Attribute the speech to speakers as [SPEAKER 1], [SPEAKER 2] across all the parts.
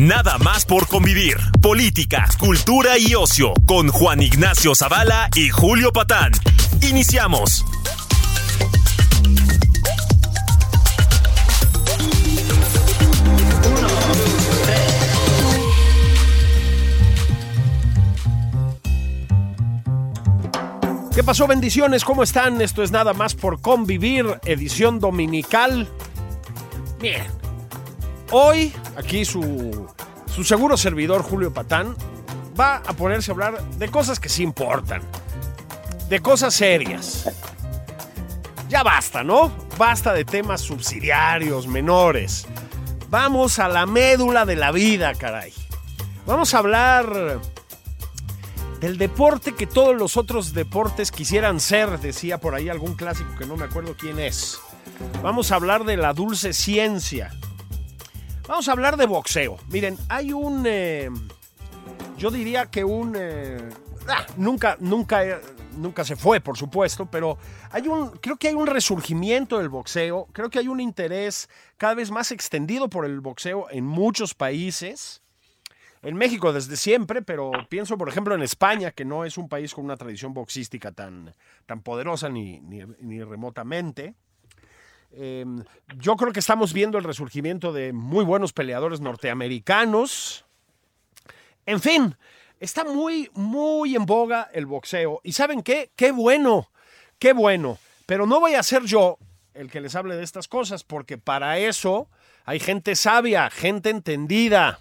[SPEAKER 1] Nada más por convivir. Política, cultura y ocio con Juan Ignacio Zavala y Julio Patán. Iniciamos.
[SPEAKER 2] ¿Qué pasó? Bendiciones, ¿cómo están? Esto es nada más por convivir, edición dominical. Bien. Hoy, aquí su, su seguro servidor Julio Patán va a ponerse a hablar de cosas que sí importan. De cosas serias. Ya basta, ¿no? Basta de temas subsidiarios, menores. Vamos a la médula de la vida, caray. Vamos a hablar del deporte que todos los otros deportes quisieran ser, decía por ahí algún clásico que no me acuerdo quién es. Vamos a hablar de la dulce ciencia. Vamos a hablar de boxeo. Miren, hay un... eh, yo diría que un... eh, ah, nunca, nunca, nunca se fue, por supuesto, pero hay un, creo que hay un resurgimiento del boxeo. Creo que hay un interés cada vez más extendido por el boxeo en muchos países en México desde siempre, pero pienso, por ejemplo, en España, que no es un país con una tradición boxística tan, tan poderosa ni- ni remotamente. Eh, yo creo que estamos viendo el resurgimiento de muy buenos peleadores norteamericanos. En fin, está muy, muy en boga el boxeo. ¿Y saben qué? Qué bueno, qué bueno. Pero no voy a ser yo el que les hable de estas cosas, porque para eso hay gente sabia, gente entendida.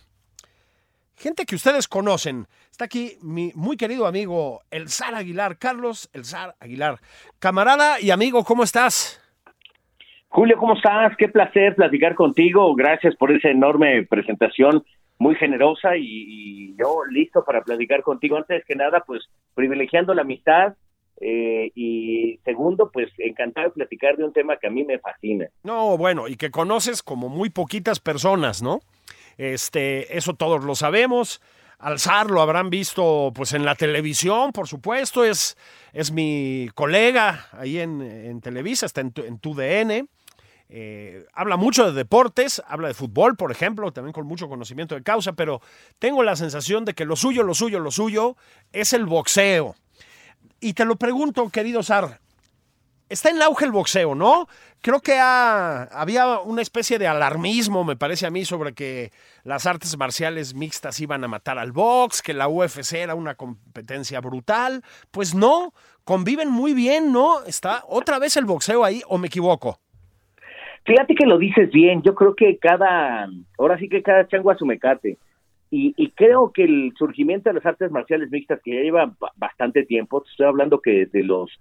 [SPEAKER 2] Gente que ustedes conocen. Está aquí mi muy querido amigo El Zar Aguilar, Carlos El Zar Aguilar. Camarada y amigo, ¿cómo estás?
[SPEAKER 3] Julio, ¿cómo estás? Qué placer platicar contigo. Gracias por esa enorme presentación, muy generosa y, yo listo para platicar contigo. Antes que nada, pues privilegiando la amistad eh, y segundo, pues encantado de platicar de un tema que a mí me fascina.
[SPEAKER 2] No, bueno, y que conoces como muy poquitas personas, ¿no? Este, eso todos lo sabemos. Al zar lo habrán visto pues en la televisión, por supuesto, es, es mi colega ahí en, en Televisa, está en, tu- en TUDN. Eh, habla mucho de deportes, habla de fútbol, por ejemplo, también con mucho conocimiento de causa, pero tengo la sensación de que lo suyo, lo suyo, lo suyo es el boxeo. Y te lo pregunto, querido Sar, está en auge el boxeo, ¿no? Creo que ha- había una especie de alarmismo, me parece a mí, sobre que las artes marciales mixtas iban a matar al box, que la UFC era una competencia brutal. Pues no, conviven muy bien, ¿no? Está otra vez el boxeo ahí, o me equivoco.
[SPEAKER 3] Fíjate que lo dices bien. Yo creo que cada, ahora sí que cada chango a su mecate. Y, y creo que el surgimiento de las artes marciales mixtas, que ya lleva ba- bastante tiempo, estoy hablando que desde los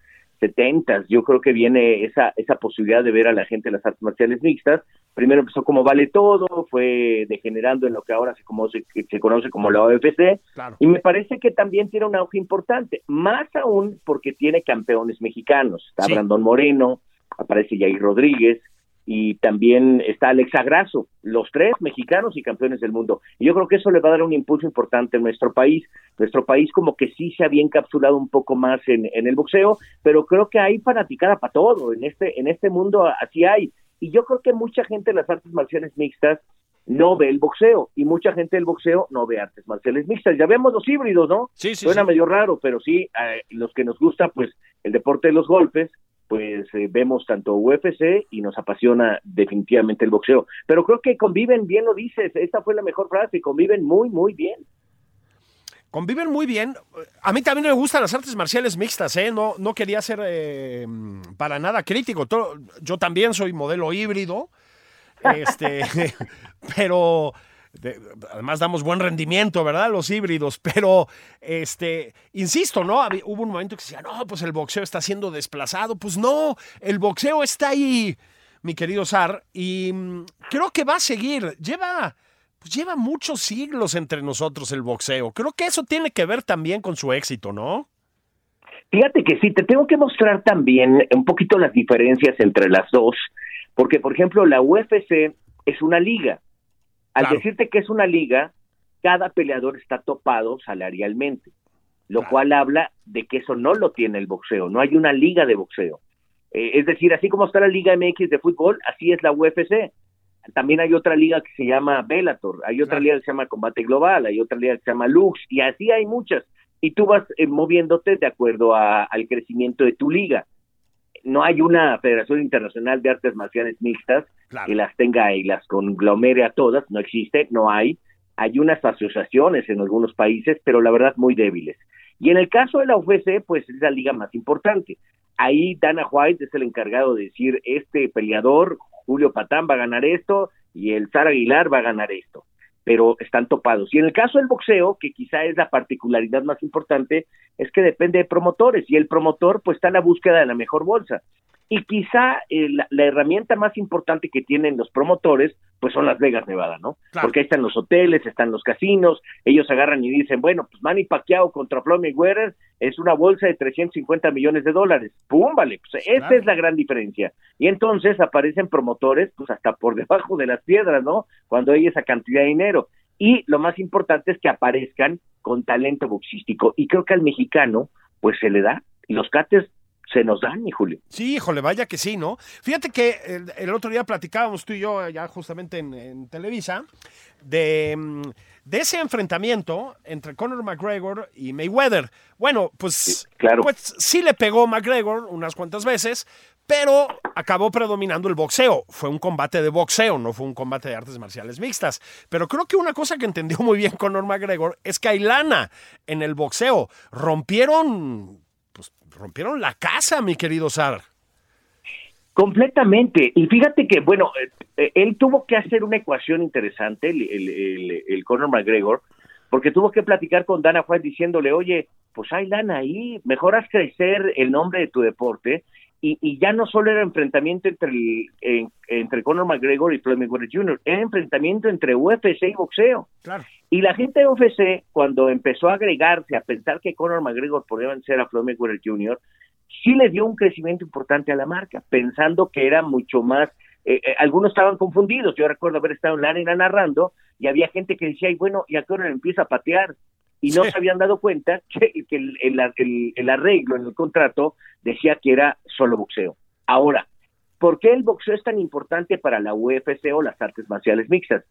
[SPEAKER 3] 70 yo creo que viene esa, esa posibilidad de ver a la gente en las artes marciales mixtas. Primero empezó como vale todo, fue degenerando en lo que ahora se conoce, se conoce como la OFC,
[SPEAKER 2] Claro.
[SPEAKER 3] y me parece que también tiene un auge importante, más aún porque tiene campeones mexicanos. Está
[SPEAKER 2] Sí.
[SPEAKER 3] Brandon Moreno, aparece Jair Rodríguez, y también está Alexa Grasso, los tres mexicanos y campeones del mundo. Y yo creo que eso le va a dar un impulso importante a nuestro país. Nuestro país como que sí se había encapsulado un poco más en, en el boxeo, pero creo que hay fanaticada para todo. En este, en este mundo así hay. Y yo creo que mucha gente de las artes marciales mixtas no ve el boxeo y mucha gente del boxeo no ve artes marciales mixtas. Ya vemos los híbridos, ¿no?
[SPEAKER 2] Sí, sí,
[SPEAKER 3] Suena
[SPEAKER 2] sí.
[SPEAKER 3] medio raro, pero sí, eh, los que nos gusta, pues, el deporte de los golpes, pues eh, vemos tanto UFC y nos apasiona definitivamente el boxeo. Pero creo que conviven, bien lo dices, esta fue la mejor frase, conviven muy, muy bien.
[SPEAKER 2] Conviven muy bien. A mí también me gustan las artes marciales mixtas, ¿eh? No, no quería ser eh, para nada crítico. Yo también soy modelo híbrido. Este, pero además damos buen rendimiento, ¿verdad? Los híbridos, pero este, insisto, ¿no? hubo un momento que se decía, no, pues el boxeo está siendo desplazado. Pues no, el boxeo está ahí, mi querido Sar, y mm, creo que va a seguir. Lleva, pues lleva muchos siglos entre nosotros el boxeo. Creo que eso tiene que ver también con su éxito, ¿no?
[SPEAKER 3] Fíjate que sí, te tengo que mostrar también un poquito las diferencias entre las dos, porque por ejemplo la UFC es una liga. Al decirte que es una liga, cada peleador está topado salarialmente, lo cual habla de que eso no lo tiene el boxeo, no hay una liga de boxeo. Eh, es decir, así como está la Liga MX de fútbol, así es la UFC. También hay otra liga que se llama Bellator, hay otra liga que se llama Combate Global, hay otra liga que se llama Lux, y así hay muchas. Y tú vas eh, moviéndote de acuerdo al crecimiento de tu liga no hay una Federación Internacional de Artes Marciales Mixtas que las tenga y las conglomere a todas, no existe, no hay. Hay unas asociaciones en algunos países, pero la verdad muy débiles. Y en el caso de la UFC, pues es la liga más importante. Ahí Dana White es el encargado de decir, este peleador, Julio Patán, va a ganar esto y el Sara Aguilar va a ganar esto pero están topados. Y en el caso del boxeo, que quizá es la particularidad más importante, es que depende de promotores y el promotor pues está en la búsqueda de la mejor bolsa. Y quizá eh, la, herramienta más importante que tienen los promotores, pues son Las Vegas, Nevada, ¿no? Porque ahí están los hoteles, están los casinos, ellos agarran y dicen, bueno, pues Manny Pacquiao contra Floyd Mayweather es una bolsa de 350 millones de dólares. ¡Pum! Vale, pues esa es la gran diferencia. Y entonces aparecen promotores, pues hasta por debajo de las piedras, ¿no? Cuando hay esa cantidad de dinero. Y lo más importante es que aparezcan con talento boxístico. Y creo que al mexicano, pues se le da. Y los cates se nos dan, mi Julio.
[SPEAKER 2] Sí, híjole, vaya que sí, ¿no? Fíjate que el, otro día platicábamos tú y yo, ya justamente en, Televisa, de, mm, de, ese enfrentamiento entre Conor McGregor y Mayweather. Bueno, pues,
[SPEAKER 3] claro.
[SPEAKER 2] pues sí le pegó McGregor unas cuantas veces, pero acabó predominando el boxeo. Fue un combate de boxeo, no fue un combate de artes marciales mixtas. Pero creo que una cosa que entendió muy bien Conor McGregor es que hay lana en el boxeo. Rompieron rompieron la casa, mi querido Sar.
[SPEAKER 3] Completamente. Y fíjate que, bueno, eh, eh, él tuvo que hacer una ecuación interesante, el, el, Conor McGregor, porque tuvo que platicar con Dana White diciéndole, oye, pues hay lana ahí, mejoras crecer el nombre de tu deporte. Y, y ya no solo era enfrentamiento entre, entre Conor McGregor y Floyd Mayweather Jr., era enfrentamiento entre UFC y boxeo.
[SPEAKER 2] Claro.
[SPEAKER 3] Y la gente de UFC, cuando empezó a agregarse, a pensar que Conor McGregor podía vencer a Floyd Mayweather Jr., sí le dio un crecimiento importante a la marca, pensando que era mucho más. Eh, eh, algunos estaban confundidos. Yo recuerdo haber estado en la arena narrando y había gente que decía, ay, bueno, ¿y a qué hora empieza a patear? Y no se habían dado cuenta que, el, el, el arreglo en el contrato decía que era solo boxeo. Ahora, ¿por qué el boxeo es tan importante para la UFC o las artes marciales mixtas?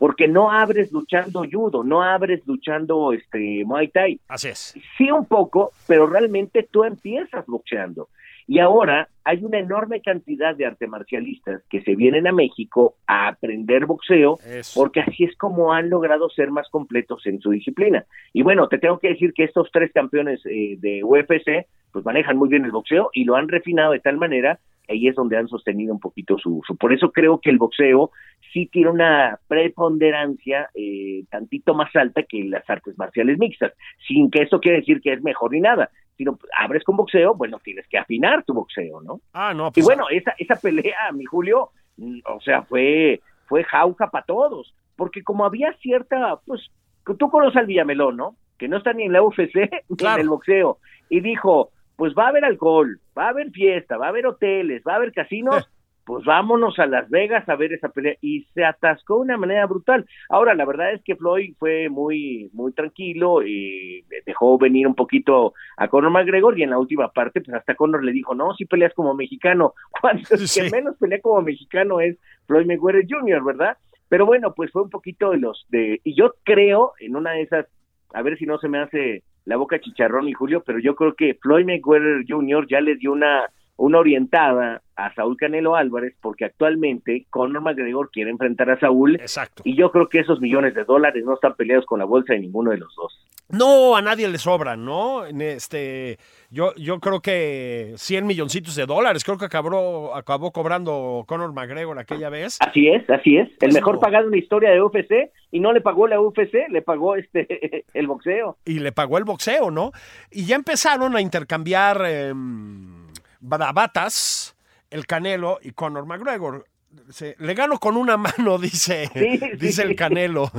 [SPEAKER 3] Porque no abres luchando judo, no abres luchando este Muay Thai.
[SPEAKER 2] Así es.
[SPEAKER 3] Sí un poco, pero realmente tú empiezas boxeando. Y ahora hay una enorme cantidad de arte marcialistas que se vienen a México a aprender boxeo, porque así es como han logrado ser más completos en su disciplina. Y bueno, te tengo que decir que estos tres campeones eh, de UFC, pues manejan muy bien el boxeo y lo han refinado de tal manera ahí es donde han sostenido un poquito su uso. Por eso creo que el boxeo sí tiene una preponderancia eh, tantito más alta que las artes marciales mixtas, sin que eso quiera decir que es mejor ni nada, sino abres con boxeo, bueno, tienes que afinar tu boxeo, ¿no?
[SPEAKER 2] Ah, no.
[SPEAKER 3] Pues, y bueno, esa, esa pelea, mi Julio, mm, o sea, fue, fue jauja para todos, porque como había cierta, pues, tú conoces al Villamelón, ¿no? Que no está ni en la UFC ni en el boxeo, y dijo, pues va a haber alcohol, va a haber fiesta, va a haber hoteles, va a haber casinos, pues vámonos a Las Vegas a ver esa pelea. Y se atascó de una manera brutal. Ahora, la verdad es que Floyd fue muy, muy tranquilo y dejó venir un poquito a Conor McGregor y en la última parte, pues hasta Conor le dijo, no, si peleas como mexicano, cuando el que menos pelea como mexicano es Floyd Mayweather Jr., ¿verdad? Pero bueno, pues fue un poquito de los de, y yo creo en una de esas, a ver si no se me hace la boca chicharrón y Julio, pero yo creo que Floyd Mayweather Jr. ya le dio una una orientada a Saúl Canelo Álvarez porque actualmente Conor McGregor quiere enfrentar a Saúl
[SPEAKER 2] Exacto.
[SPEAKER 3] y yo creo que esos millones de dólares no están peleados con la bolsa de ninguno de los dos.
[SPEAKER 2] No, a nadie le sobran, ¿no? En Este, yo, yo creo que 100 milloncitos de dólares, creo que acabó, acabó cobrando Conor McGregor aquella vez.
[SPEAKER 3] Así es, así es. El mejor
[SPEAKER 2] no.
[SPEAKER 3] pagado en la historia de UFC y no le pagó la UFC, le pagó este el boxeo.
[SPEAKER 2] y le pagó el boxeo, ¿no? Y ya empezaron a intercambiar em, bravatas el Canelo y Conor McGregor. Se- le gano con una mano, dice,
[SPEAKER 3] Sí, sí.
[SPEAKER 2] dice el Canelo.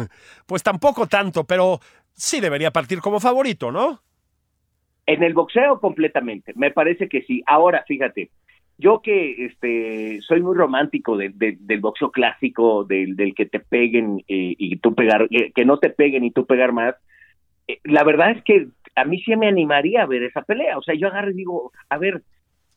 [SPEAKER 2] Pues tampoco tanto, pero sí debería partir como favorito, ¿no?
[SPEAKER 3] En el boxeo completamente, me parece que sí. Ahora, fíjate, yo que este soy muy romántico de- de- del boxeo clásico, del, del que te peguen eh, y tú pegar, eh, que no te peguen y tú pegar más, eh, la verdad es que a mí sí me animaría a ver esa pelea. O sea, yo agarro y digo, a ver,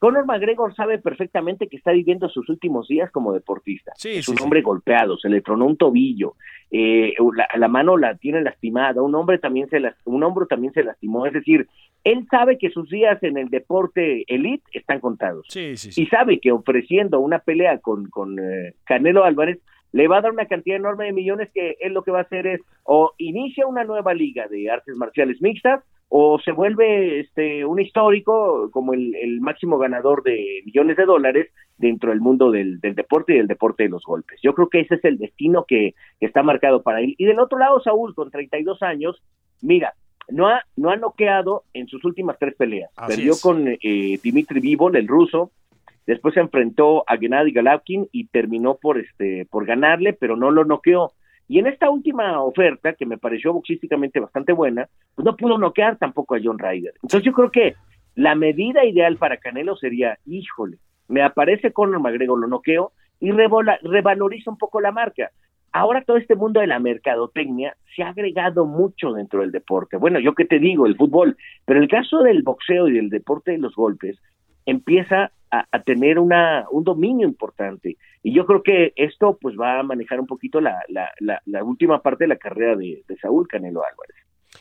[SPEAKER 3] Conor McGregor sabe perfectamente que está viviendo sus últimos días como deportista.
[SPEAKER 2] Sí,
[SPEAKER 3] es
[SPEAKER 2] sí,
[SPEAKER 3] un
[SPEAKER 2] sí.
[SPEAKER 3] hombre golpeado, se le tronó un tobillo, eh, la, la mano la tiene lastimada, un hombre también se las- un hombro también se lastimó, es decir, él sabe que sus días en el deporte elite están contados
[SPEAKER 2] Sí, sí, sí.
[SPEAKER 3] y sabe que ofreciendo una pelea con, con eh, Canelo Álvarez le va a dar una cantidad enorme de millones que él lo que va a hacer es o inicia una nueva liga de artes marciales mixtas o se vuelve este un histórico como el, el máximo ganador de millones de dólares dentro del mundo del, del deporte y del deporte de los golpes. Yo creo que ese es el destino que, que está marcado para él. Y del otro lado, Saúl, con 32 años, mira, no ha, no ha noqueado en sus últimas tres peleas.
[SPEAKER 2] Así
[SPEAKER 3] Perdió
[SPEAKER 2] es.
[SPEAKER 3] con eh, Dimitri Vivol, el ruso, después se enfrentó a Gennady Golovkin y terminó por este por ganarle, pero no lo noqueó. Y en esta última oferta, que me pareció boxísticamente bastante buena, pues no pudo noquear tampoco a John Ryder. Entonces yo creo que la medida ideal para Canelo sería, híjole, me aparece Conor McGregor, lo noqueo y revola- revaloriza un poco la marca. Ahora todo este mundo de la mercadotecnia se ha agregado mucho dentro del deporte. Bueno, yo qué te digo, el fútbol, pero el caso del boxeo y del deporte de los golpes empieza a, a tener una, un dominio importante. Y yo creo que esto pues va a manejar un poquito la, la, la, la última parte de la carrera de, de Saúl Canelo Álvarez.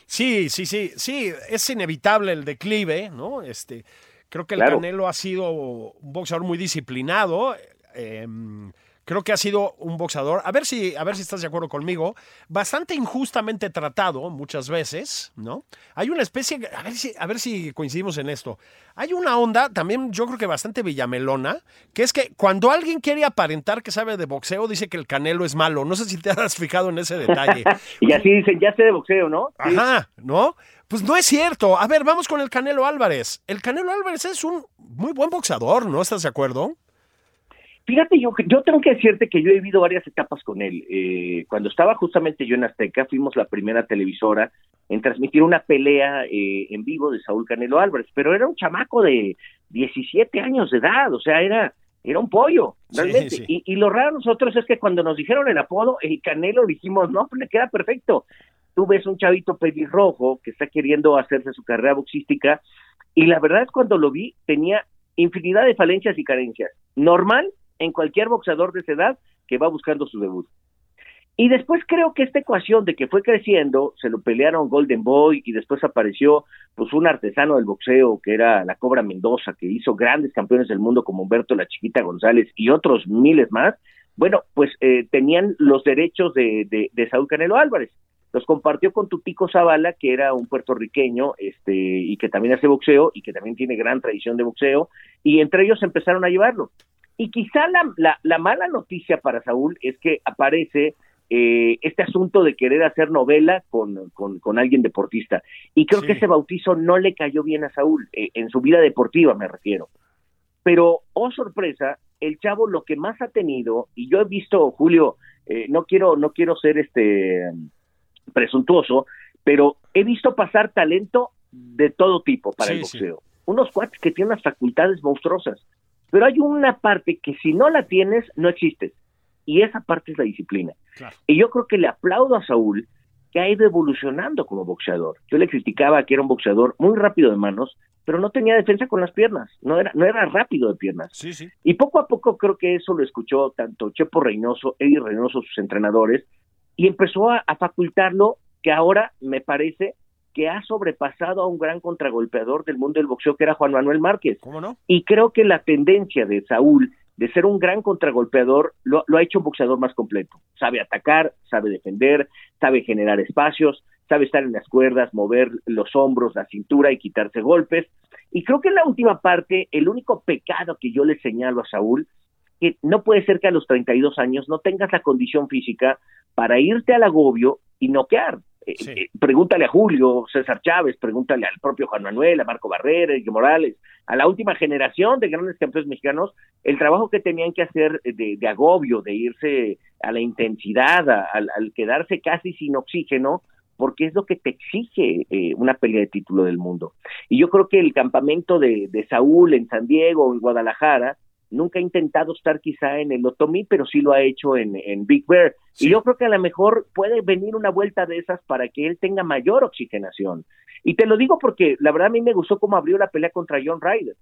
[SPEAKER 2] Sí, sí, sí, sí, es inevitable el declive, ¿no? Este, creo que el
[SPEAKER 3] Claro.
[SPEAKER 2] Canelo ha sido un boxeador muy disciplinado. eh, creo que ha sido un boxeador, a ver si, a ver si estás de acuerdo conmigo, bastante injustamente tratado muchas veces, ¿no? Hay una especie, a ver si, a ver si coincidimos en esto. Hay una onda, también yo creo que bastante villamelona, que es que cuando alguien quiere aparentar que sabe de boxeo, dice que el Canelo es malo. No sé si te has fijado en ese detalle.
[SPEAKER 3] Y así dicen, ya sé de boxeo, ¿no? Sí.
[SPEAKER 2] Ajá, ¿no? Pues no es cierto. A ver, vamos con el Canelo Álvarez. El Canelo Álvarez es un muy buen boxeador, ¿no? ¿Estás de acuerdo?
[SPEAKER 3] Fíjate, yo, yo tengo que decirte que yo he vivido varias etapas con él. Eh, cuando estaba justamente yo en Azteca, fuimos la primera televisora en transmitir una pelea eh, en vivo de Saúl Canelo Álvarez, pero era un chamaco de 17 años de edad, o sea, era, era un pollo, realmente.
[SPEAKER 2] sí.
[SPEAKER 3] Y, y lo raro nosotros es que cuando nos dijeron el apodo, el Canelo, dijimos, no, pues le queda perfecto. Tú ves un chavito pelirrojo que está queriendo hacerse su carrera boxística, y la verdad es cuando lo vi, tenía infinidad de falencias y carencias. Normal en cualquier boxeador de esa edad que va buscando su debut. Y después creo que esta ecuación de que fue creciendo, se lo pelearon Golden Boy y después apareció pues un artesano del boxeo que era la Cobra Mendoza, que hizo grandes campeones del mundo como Humberto La Chiquita González y otros miles más. Bueno, pues eh, tenían los derechos de, Saúl Canelo Álvarez. Los compartió con Tutico Zavala, que era un puertorriqueño este, y que también hace boxeo y que también tiene gran tradición de boxeo, y entre ellos empezaron a llevarlo. Y quizá la, la, la mala noticia para Saúl es que aparece eh, este asunto de querer hacer novela con, con, con alguien deportista. Y creo
[SPEAKER 2] Sí.
[SPEAKER 3] que ese bautizo no le cayó bien a Saúl, eh, en su vida deportiva me refiero. Pero, oh sorpresa, el chavo lo que más ha tenido, y yo he visto, Julio, eh, no quiero, no quiero ser este presuntuoso, pero he visto pasar talento de todo tipo para
[SPEAKER 2] Sí,
[SPEAKER 3] el
[SPEAKER 2] sí.
[SPEAKER 3] boxeo. Unos cuates que tienen unas facultades monstruosas. Pero hay una parte que si no la tienes, no existes. Y esa parte es la disciplina.
[SPEAKER 2] Claro.
[SPEAKER 3] Y yo creo que le aplaudo a Saúl que ha ido evolucionando como boxeador. Yo le criticaba que era un boxeador muy rápido de manos, pero no tenía defensa con las piernas, no era, no era rápido de piernas.
[SPEAKER 2] Sí, sí.
[SPEAKER 3] Y poco a poco creo que eso lo escuchó tanto Chepo Reynoso, Eddie Reynoso, sus entrenadores, y empezó a, a facultarlo, que ahora me parece que ha sobrepasado a un gran contragolpeador del mundo del boxeo que era Juan Manuel Márquez.
[SPEAKER 2] ¿Cómo no?
[SPEAKER 3] Y creo que la tendencia de Saúl de ser un gran contragolpeador lo, lo ha hecho un boxeador más completo. Sabe atacar, sabe defender, sabe generar espacios, sabe estar en las cuerdas, mover los hombros, la cintura y quitarse golpes. Y creo que en la última parte, el único pecado que yo le señalo a Saúl, que no puede ser que a los 32 años no tengas la condición física para irte al agobio y noquear. Eh,
[SPEAKER 2] Sí.
[SPEAKER 3] eh, pregúntale a Julio César Chávez, pregúntale al propio Juan Manuel, a Marco Barrera, Enrique Morales, a la última generación de grandes campeones mexicanos, el trabajo que tenían que hacer de, de agobio, de irse a la intensidad, a- al, al quedarse casi sin oxígeno, porque es lo que te exige eh, una pelea de título del mundo. Y yo creo que el campamento de, de Saúl en San Diego o en Guadalajara nunca ha intentado estar quizá en el Otomí, pero sí lo ha hecho en, en Big Bear.
[SPEAKER 2] Sí.
[SPEAKER 3] Y yo creo que a lo mejor puede venir una vuelta de esas para que él tenga mayor oxigenación. Y te lo digo porque la verdad a mí me gustó cómo abrió la pelea contra John Ryder.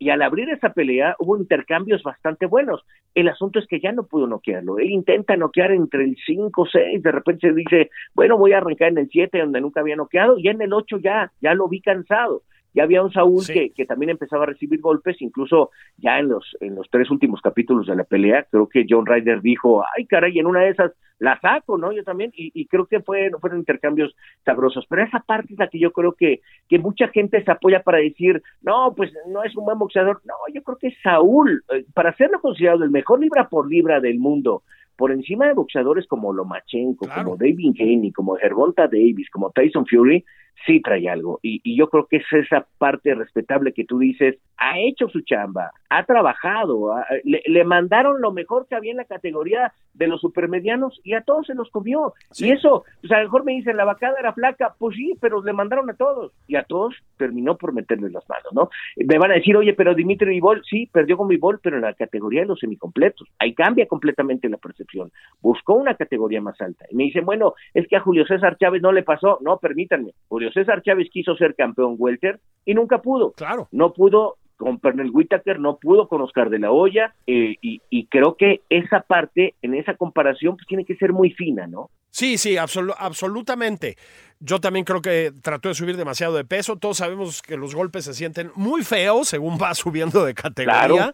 [SPEAKER 3] Y al abrir esa pelea hubo intercambios bastante buenos. El asunto es que ya no pudo noquearlo. Él intenta noquear entre el 5, 6, de repente se dice, bueno, voy a arrancar en el 7 donde nunca había noqueado, y en el 8 ya, ya lo vi cansado. Ya había un Saúl
[SPEAKER 2] Sí.
[SPEAKER 3] que, que también empezaba a recibir golpes, incluso ya en los, en los tres últimos capítulos de la pelea, creo que John Ryder dijo, ay caray, en una de esas la saco, ¿no? Yo también, y, y creo que fue, fueron intercambios sabrosos, pero esa parte es la que yo creo que, que mucha gente se apoya para decir, no, pues no es un buen boxeador, no, yo creo que Saúl, eh, para serlo considerado el mejor libra por libra del mundo, por encima de boxeadores como Lomachenko,
[SPEAKER 2] Claro.
[SPEAKER 3] como David Haney, como Gervonta Davis, como Tyson Fury, sí trae algo. Y, y yo creo que es esa parte respetable que tú dices, ha hecho su chamba, ha trabajado, ha- le, le mandaron lo mejor que había en la categoría de los supermedianos y a todos se los comió.
[SPEAKER 2] Sí.
[SPEAKER 3] Y eso, pues a lo mejor me dicen, la vacada era flaca, pues sí, pero le mandaron a todos. Y a todos terminó por meterles las manos, ¿no? Me van a decir, oye, pero Dimitri Vivol, sí, perdió con Vivol, pero en la categoría de los semicompletos. Ahí cambia completamente la percepción. Buscó una categoría más alta. Y me dicen, bueno, es que a Julio César Chávez no le pasó. No, permítanme. Julio César Chávez quiso ser campeón welter y nunca pudo.
[SPEAKER 2] Claro.
[SPEAKER 3] No pudo con Pernell Whitaker, no pudo con Oscar de la Hoya, eh, y, y creo que esa parte, en esa comparación, pues tiene que ser muy fina, ¿no?
[SPEAKER 2] Sí, sí, absolu- absolutamente. Yo también creo que trató de subir demasiado de peso. Todos sabemos que los golpes se sienten muy feos según va subiendo de categoría.
[SPEAKER 3] Claro.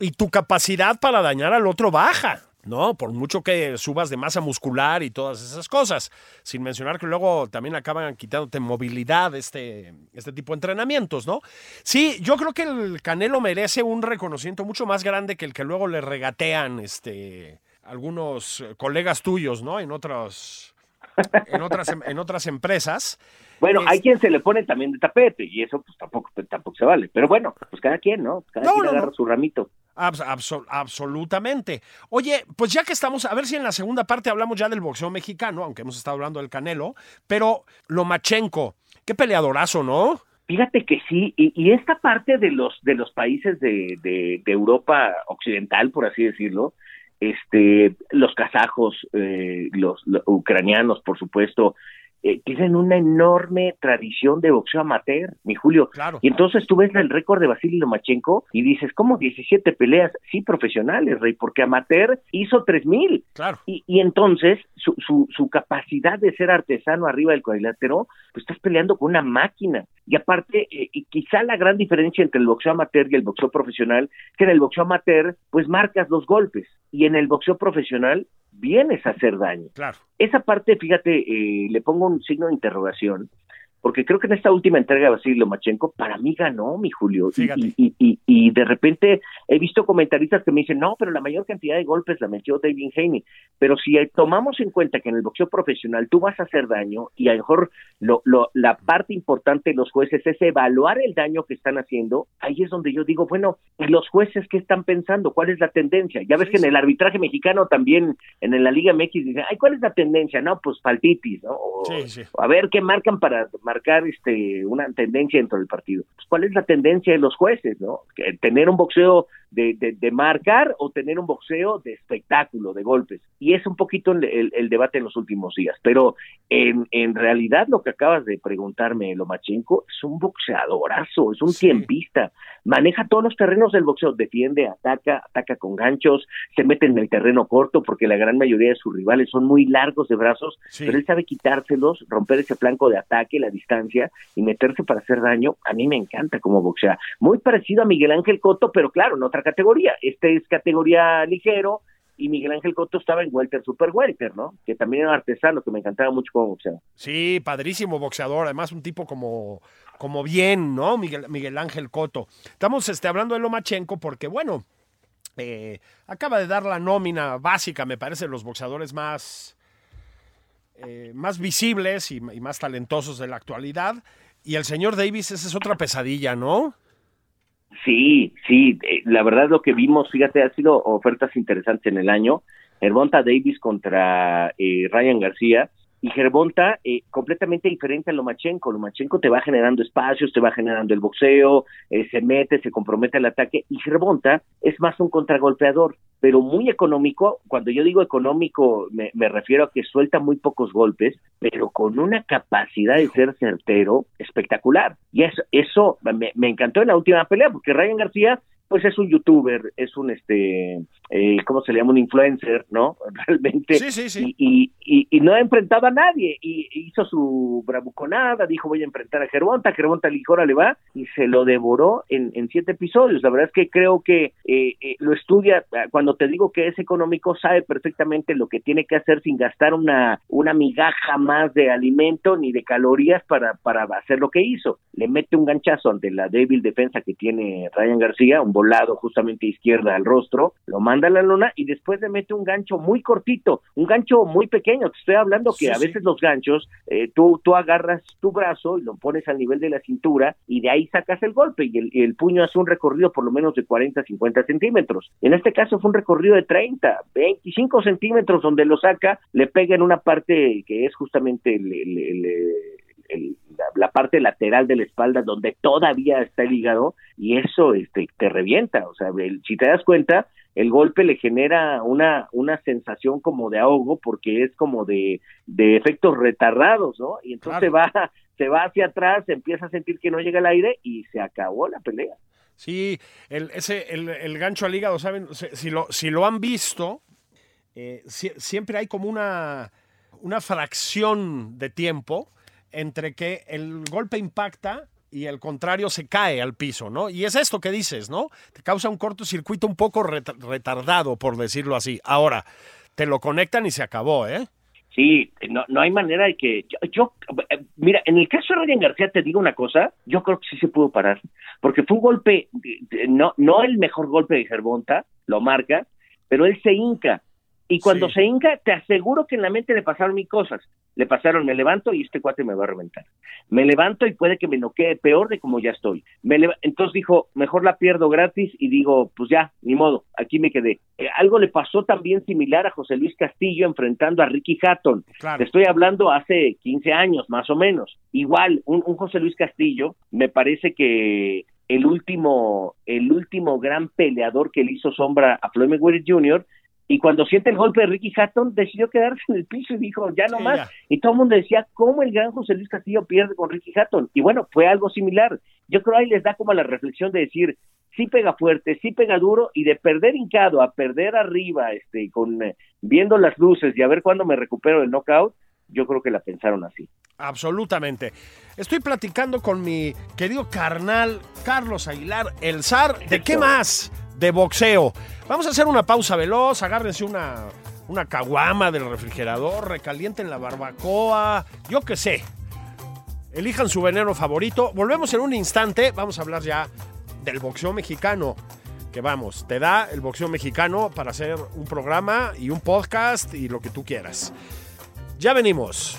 [SPEAKER 2] Y tu capacidad para dañar al otro baja, ¿no? Por mucho que subas de masa muscular y todas esas cosas. Sin mencionar que luego también acaban quitándote movilidad este, este tipo de entrenamientos, ¿no? Sí, yo creo que el Canelo merece un reconocimiento mucho más grande que el que luego le regatean este, algunos colegas tuyos, ¿no? En. En otras, em- en otras empresas.
[SPEAKER 3] Bueno, hay quien se le pone también de tapete, y eso pues tampoco, tampoco se vale. Pero bueno, pues cada quien, ¿no? Cada
[SPEAKER 2] No,
[SPEAKER 3] quien
[SPEAKER 2] no,
[SPEAKER 3] agarra
[SPEAKER 2] no.
[SPEAKER 3] su ramito.
[SPEAKER 2] Abs- abso- absolutamente. Oye, pues ya que estamos, a ver si en la segunda parte hablamos ya del boxeo mexicano, aunque hemos estado hablando del Canelo, pero Lomachenko, qué peleadorazo, ¿no?
[SPEAKER 3] Fíjate que sí, y, y esta parte de los de los países de, de, de Europa occidental, por así decirlo, este, los kazajos, eh, los, los ucranianos, por supuesto, eh, tienen una enorme tradición de boxeo amateur, mi Julio.
[SPEAKER 2] Claro.
[SPEAKER 3] Y entonces tú ves el récord de Vasily Lomachenko y dices, ¿cómo 17 peleas? Sí, profesionales, Rey, porque amateur hizo 3000.
[SPEAKER 2] Claro.
[SPEAKER 3] Y, y entonces su, su, su capacidad de ser artesano arriba del cuadrilátero, pues estás peleando con una máquina. Y aparte, eh, y quizá la gran diferencia entre el boxeo amateur y el boxeo profesional, que en el boxeo amateur, pues marcas los golpes. Y en el boxeo profesional, vienes a hacer daño.
[SPEAKER 2] Claro.
[SPEAKER 3] Esa parte, fíjate, eh, le pongo un signo de interrogación, porque creo que en esta última entrega de Vasily Lomachenko, para mí ganó, mi Julio. Y, y, y, y, de repente he visto comentaristas que me dicen, no, pero la mayor cantidad de golpes la metió David Haney. Pero si tomamos en cuenta que en el boxeo profesional tú vas a hacer daño y a lo mejor lo, lo, la parte importante de los jueces es evaluar el daño que están haciendo, ahí es donde yo digo, bueno, ¿y los jueces qué están pensando? ¿Cuál es la tendencia? Ya ves
[SPEAKER 2] Sí,
[SPEAKER 3] que en el arbitraje mexicano también, en la Liga MX, dicen, ay, ¿cuál es la tendencia? No, pues faltitis, ¿no? O-
[SPEAKER 2] Sí, sí.
[SPEAKER 3] a ver qué marcan para marcar este una tendencia dentro del partido. Pues, ¿Cuál es la tendencia de los jueces, no? Que tener un boxeo de, de, marcar o tener un boxeo de espectáculo, de golpes. Y es un poquito el, el, debate en los últimos días. Pero en, en, realidad lo que acabas de preguntarme, Lomachenko, es un boxeadorazo, es un tiempista. Maneja todos los terrenos del boxeo, defiende, ataca, ataca con ganchos, se mete en el terreno corto porque la gran mayoría de sus rivales son muy largos de brazos, pero él sabe quitárselos, romper ese flanco de ataque, la distancia y meterse para hacer daño. A mí me encanta como boxea. Muy parecido a Miguel Ángel Cotto, pero claro, en otra categoría. Este es categoría ligero y Miguel Ángel Cotto estaba en welter, super welter, ¿no? Que también era artesano, que me encantaba mucho como boxeador.
[SPEAKER 2] Sí, padrísimo boxeador, además un tipo como, como bien, ¿no? Miguel, Miguel Ángel Cotto. Estamos este, hablando de Lomachenko porque, bueno, eh, acaba de dar la nómina básica, me parece, los boxeadores más, eh, más visibles y, y más talentosos de la actualidad. Y el señor Davis, esa es otra pesadilla, ¿no?
[SPEAKER 3] Sí, sí, eh, la verdad lo que vimos, fíjate, ha sido ofertas interesantes en el año. Hermonta Davis contra eh, Ryan García, y Gervonta eh, completamente diferente a Lomachenko. Lomachenko te va generando espacios, te va generando el boxeo, eh, se mete, se compromete al ataque y Gervonta es más un contragolpeador, pero muy económico. Cuando yo digo económico me, refiero a que suelta muy pocos golpes, pero con una capacidad de ser certero espectacular. Y eso, eso me, me encantó en la última pelea porque Ryan García pues es un youtuber, es un este, eh, ¿cómo se le llama? Un influencer, ¿no? Realmente.
[SPEAKER 2] Sí, sí, sí.
[SPEAKER 3] Y, y, y, no ha enfrentado a nadie. Y hizo su bravuconada, dijo voy a enfrentar a Gervonta, Gervonta Lijora le va y se lo devoró en, en siete episodios. La verdad es que creo que eh, eh, lo estudia, cuando te digo que es económico, sabe perfectamente lo que tiene que hacer sin gastar una, una migaja más de alimento ni de calorías para, para hacer lo que hizo. Le mete un ganchazo ante la débil defensa que tiene Ryan García, un volado justamente izquierda al rostro, lo manda a la luna y después le mete un gancho muy cortito, un gancho muy pequeño. Te estoy hablando que a veces los ganchos, eh, tú, tú agarras tu brazo y lo pones al nivel de la cintura y de ahí sacas el golpe y el, el puño hace un recorrido por lo menos de 40, 50 centímetros. En este caso fue un recorrido de 30, 25 centímetros donde lo saca, le pega en una parte que es justamente el, el la, parte lateral de la espalda donde todavía está el hígado y eso este, te revienta. O sea, si te das cuenta, el golpe le genera una, una sensación como de ahogo porque es como de, de efectos retardados, ¿no? Y entonces va, se va hacia atrás, se empieza a sentir que no llega el aire y se acabó la pelea.
[SPEAKER 2] Sí, el, ese, el, el gancho al hígado, ¿saben? Si lo, si lo han visto, eh, siempre hay como una, una fracción de tiempo entre que el golpe impacta y el contrario se cae al piso, ¿no? Y es esto que dices, ¿no? Te causa un cortocircuito un poco retardado, por decirlo así. Ahora, te lo conectan y se acabó, ¿eh?
[SPEAKER 3] Sí, no, no hay manera de que yo, mira, en el caso de Ryan García te digo una cosa, yo creo que sí se pudo parar, porque fue un golpe, no, no el mejor golpe de Gervonta, lo marca, pero él se hinca, y cuando se hinca, te aseguro que en la mente le pasaron mil cosas. Le pasaron, me levanto y este cuate me va a reventar. Me levanto y puede que me noquee peor de como ya estoy. Me Entonces dijo, mejor la pierdo gratis y digo, pues ya, ni modo, aquí me quedé. Eh, algo le pasó también similar a José Luis Castillo enfrentando a Ricky Hatton. Te estoy hablando hace 15 años, más o menos. Igual, un, un José Luis Castillo, me parece que el último, el último gran peleador que le hizo sombra a Floyd Mayweather Jr y cuando siente el golpe de Ricky Hatton, decidió quedarse en el piso y dijo, ya no más. Y todo el mundo decía, ¿cómo el gran José Luis Castillo pierde con Ricky Hatton? Y bueno, fue algo similar. Yo creo ahí les da como la reflexión de decir, sí pega fuerte, sí pega duro, y de perder hincado a perder arriba, este, con eh, viendo las luces y a ver cuándo me recupero del knockout, yo creo que la pensaron así.
[SPEAKER 2] Absolutamente. Estoy platicando con mi querido carnal Carlos Aguilar, el zar. ¿De qué más? de boxeo. Vamos a hacer una pausa veloz, agárrense una, una caguama del refrigerador, recalienten la barbacoa, yo qué sé. Elijan su veneno favorito. Volvemos en un instante, vamos a hablar ya del boxeo mexicano. Que vamos, te da el boxeo mexicano para hacer un programa y un podcast y lo que tú quieras. Ya venimos.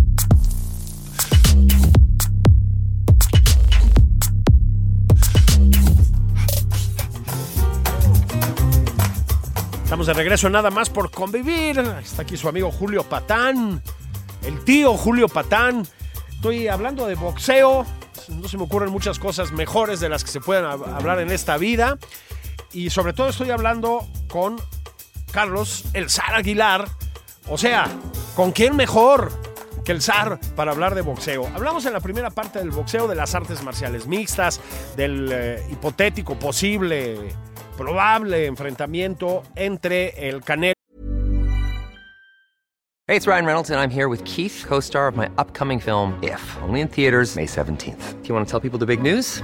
[SPEAKER 2] Estamos de regreso nada más por convivir. Está aquí su amigo Julio Patán, el tío Julio Patán. Estoy hablando de boxeo. No se me ocurren muchas cosas mejores de las que se puedan hablar en esta vida. Y sobre todo estoy hablando con Carlos El Zar Aguilar. O sea, ¿con quién mejor que el zar para hablar de boxeo? Hablamos en la primera parte del boxeo de las artes marciales mixtas, del eh, hipotético posible probable enfrentamiento entre el Canelo.
[SPEAKER 4] Hey, it's Ryan Reynolds, and I'm here with Keith, co star of my upcoming film, If, only in theaters, May 17th. Do you want to tell people the big news?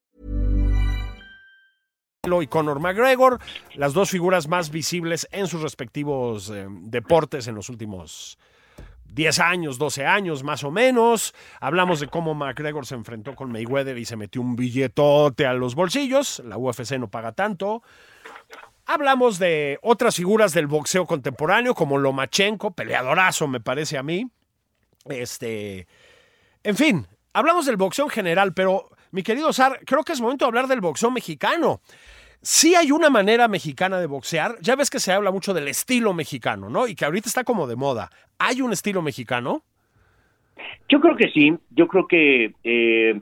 [SPEAKER 2] Y Conor McGregor, las dos figuras más visibles en sus respectivos eh, deportes en los últimos 10 años, 12 años más o menos. Hablamos de cómo McGregor se enfrentó con Mayweather y se metió un billetote a los bolsillos. La UFC no paga tanto. Hablamos de otras figuras del boxeo contemporáneo como Lomachenko, peleadorazo me parece a mí. Este, en fin, hablamos del boxeo en general, pero mi querido Sar, creo que es momento de hablar del boxeo mexicano. Sí hay una manera mexicana de boxear. Ya ves que se habla mucho del estilo mexicano, ¿no? Y que ahorita está como de moda. ¿Hay un estilo mexicano?
[SPEAKER 3] Yo creo que sí. Yo creo que eh,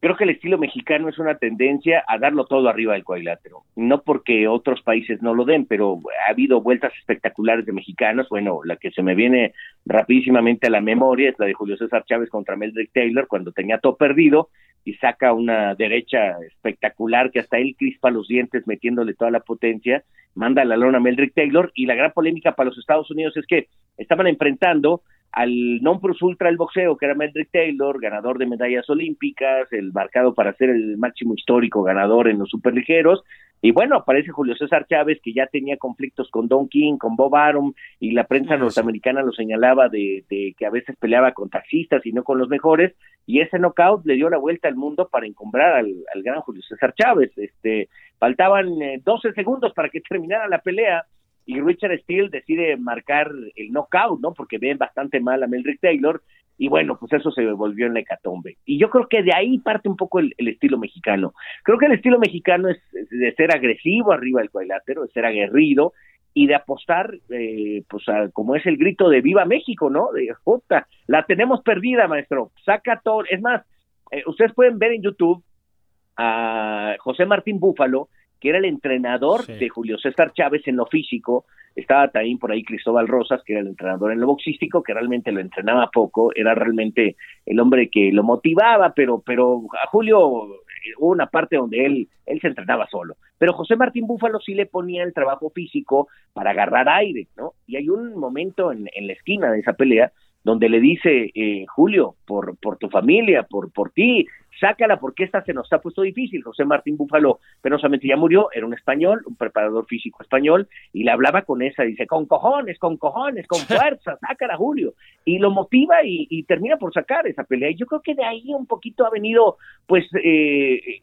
[SPEAKER 3] creo que el estilo mexicano es una tendencia a darlo todo arriba del cuadrilátero. No porque otros países no lo den, pero ha habido vueltas espectaculares de mexicanos. Bueno, la que se me viene rapidísimamente a la memoria es la de Julio César Chávez contra Meldrick Taylor cuando tenía todo perdido y saca una derecha espectacular que hasta él crispa los dientes metiéndole toda la potencia, manda la lona a Meldrick Taylor y la gran polémica para los Estados Unidos es que estaban enfrentando al non plus ultra el boxeo, que era Meldrick Taylor, ganador de medallas olímpicas, el marcado para ser el máximo histórico ganador en los superligeros, y bueno, aparece Julio César Chávez, que ya tenía conflictos con Don King, con Bob Arum, y la prensa norteamericana lo señalaba de, que a veces peleaba con taxistas y no con los mejores, y ese knockout le dio la vuelta al mundo para encombrar al, gran Julio César Chávez. Este, faltaban 12 eh, segundos para que terminara la pelea, y Richard Steele decide marcar el knockout, ¿no? Porque ven bastante mal a Melrick Taylor, y bueno, pues eso se volvió en la hecatombe. Y yo creo que de ahí parte un poco el, estilo mexicano. Creo que el estilo mexicano es, de ser agresivo arriba del cuadrilátero, de ser aguerrido y de apostar, eh, pues como es el grito de Viva México, ¿no? De puta, la tenemos perdida, maestro. Saca todo. Es más, eh, ustedes pueden ver en YouTube a José Martín Búfalo, que era el entrenador de Julio César Chávez en lo físico, estaba también por ahí Cristóbal Rosas, que era el entrenador en lo boxístico, que realmente lo entrenaba poco, era realmente el hombre que lo motivaba, pero, pero a Julio hubo una parte donde él, él se entrenaba solo. Pero José Martín Búfalo sí le ponía el trabajo físico para agarrar aire, ¿no? Y hay un momento en, en la esquina de esa pelea donde le dice, eh, Julio, por, por tu familia, por, por ti, sácala porque esta se nos ha puesto difícil. José Martín Búfalo penosamente ya murió, era un español, un preparador físico español, y le hablaba con esa, dice, con cojones, con cojones, con fuerza, sácala Julio. Y lo motiva y, termina por sacar esa pelea. Y yo creo que de ahí un poquito ha venido, pues, eh,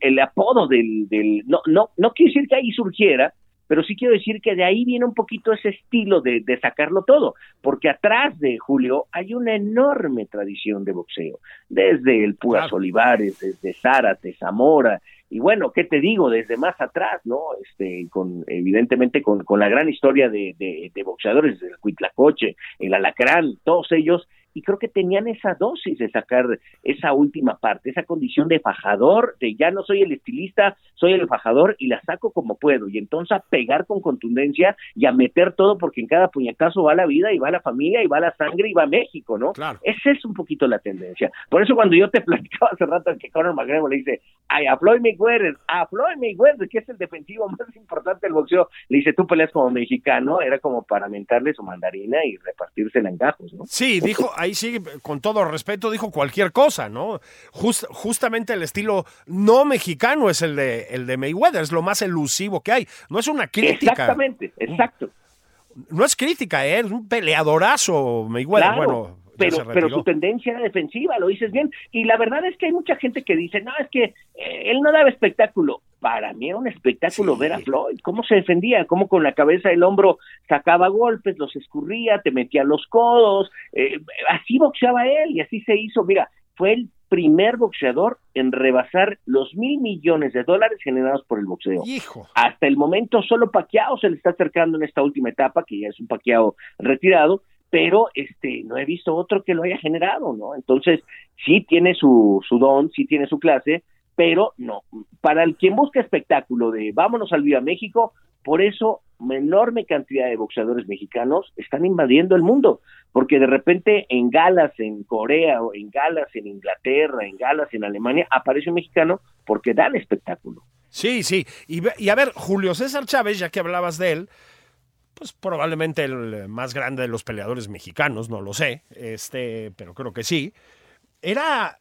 [SPEAKER 3] el, apodo del, del, no, no, no quiere decir que ahí surgiera, pero sí quiero decir que de ahí viene un poquito ese estilo de, sacarlo todo, porque atrás de Julio hay una enorme tradición de boxeo, desde el Pugas Olivares, desde Zárate, Zamora, y bueno, ¿qué te digo? Desde más atrás, ¿no? Este, con, evidentemente con, con la gran historia de, de, de boxeadores, el Cuitlacoche, el Alacrán, todos ellos y creo que tenían esa dosis de sacar esa última parte, esa condición de fajador, de ya no soy el estilista, soy el fajador y la saco como puedo, y entonces a pegar con contundencia y a meter todo porque en cada puñetazo va la vida y va la familia y va la sangre y va México, ¿no?
[SPEAKER 2] Claro.
[SPEAKER 3] Esa es un poquito la tendencia. Por eso cuando yo te platicaba hace rato que Conor McGregor le dice, ay, a Floyd Mayweather, a Floyd Mayweather, que es el defensivo más importante del boxeo, le dice, tú peleas como mexicano, era como para mentarle su mandarina y repartirse en gajos, ¿no?
[SPEAKER 2] Sí, dijo, ahí sí, con todo respeto, dijo cualquier cosa, ¿no? justamente el estilo no mexicano es el de, el de Mayweather, es lo más elusivo que hay. No es una crítica.
[SPEAKER 3] Exactamente, exacto.
[SPEAKER 2] No es crítica, ¿eh? es un peleadorazo Mayweather. bueno,
[SPEAKER 3] pero, pero su tendencia era defensiva, lo dices bien. Y la verdad es que hay mucha gente que dice, no, es que eh, él no daba espectáculo. Para mí era un espectáculo ver a Floyd, cómo se defendía, cómo con la cabeza del hombro sacaba golpes, los escurría, te metía los codos, eh, así boxeaba él y así se hizo. Mira, fue el primer boxeador en rebasar los mil millones de dólares generados por el boxeo.
[SPEAKER 2] Hijo.
[SPEAKER 3] Hasta el momento solo Paquiao se le está acercando en esta última etapa, que ya es un Paquiao retirado, pero este no he visto otro que lo haya generado, ¿no? Entonces, sí tiene su, su don, sí tiene su clase, pero no. Para el quien busca espectáculo de vámonos al Viva México, por eso una enorme cantidad de boxeadores mexicanos están invadiendo el mundo, porque de repente en galas en Corea o en galas en Inglaterra, en galas en Alemania, aparece un mexicano porque dan espectáculo.
[SPEAKER 2] Sí, sí. Y, y a ver, Julio César Chávez, ya que hablabas de él, pues probablemente el más grande de los peleadores mexicanos, no lo sé, este, pero creo que sí. Era,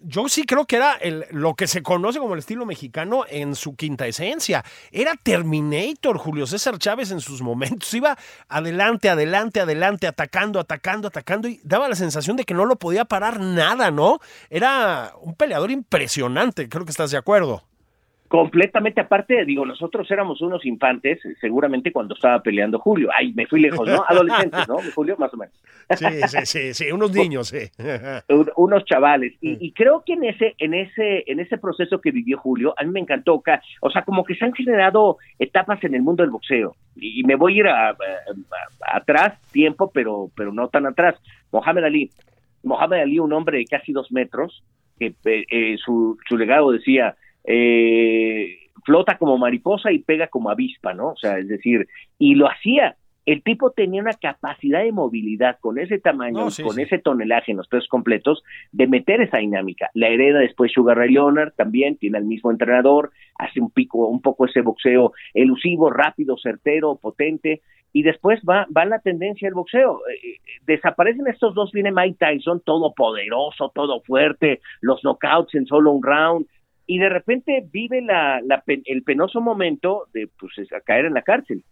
[SPEAKER 2] yo sí creo que era el, lo que se conoce como el estilo mexicano en su quinta esencia. Era Terminator, Julio César Chávez en sus momentos. Iba adelante, adelante, adelante, atacando, atacando, atacando y daba la sensación de que no lo podía parar nada, ¿no? Era un peleador impresionante, creo que estás de acuerdo
[SPEAKER 3] completamente aparte, digo, nosotros éramos unos infantes, seguramente cuando estaba peleando Julio. Ay, me fui lejos, ¿no? Adolescentes, ¿no? Julio, más o menos.
[SPEAKER 2] Sí, sí, sí, sí, unos niños, sí.
[SPEAKER 3] unos chavales. Y, y, creo que en ese, en ese, en ese proceso que vivió Julio, a mí me encantó, o sea, como que se han generado etapas en el mundo del boxeo. Y, me voy a ir a, atrás, tiempo, pero, pero no tan atrás. Mohamed Ali. Mohamed Ali, un hombre de casi dos metros, que eh, su, su legado decía, eh, flota como mariposa y pega como avispa, ¿no? O sea, es decir, y lo hacía. El tipo tenía una capacidad de movilidad con ese tamaño, con ese tonelaje en los pesos completos, de meter esa dinámica. La hereda después Sugar Ray Leonard, también tiene el mismo entrenador, hace un pico, un poco ese boxeo elusivo, rápido, certero, potente, y después va, va la tendencia del boxeo. Eh, eh, desaparecen estos dos, viene Mike Tyson, todo poderoso, todo fuerte, los knockouts en solo un round, y de repente vive la, el penoso momento de pues, caer en la cárcel.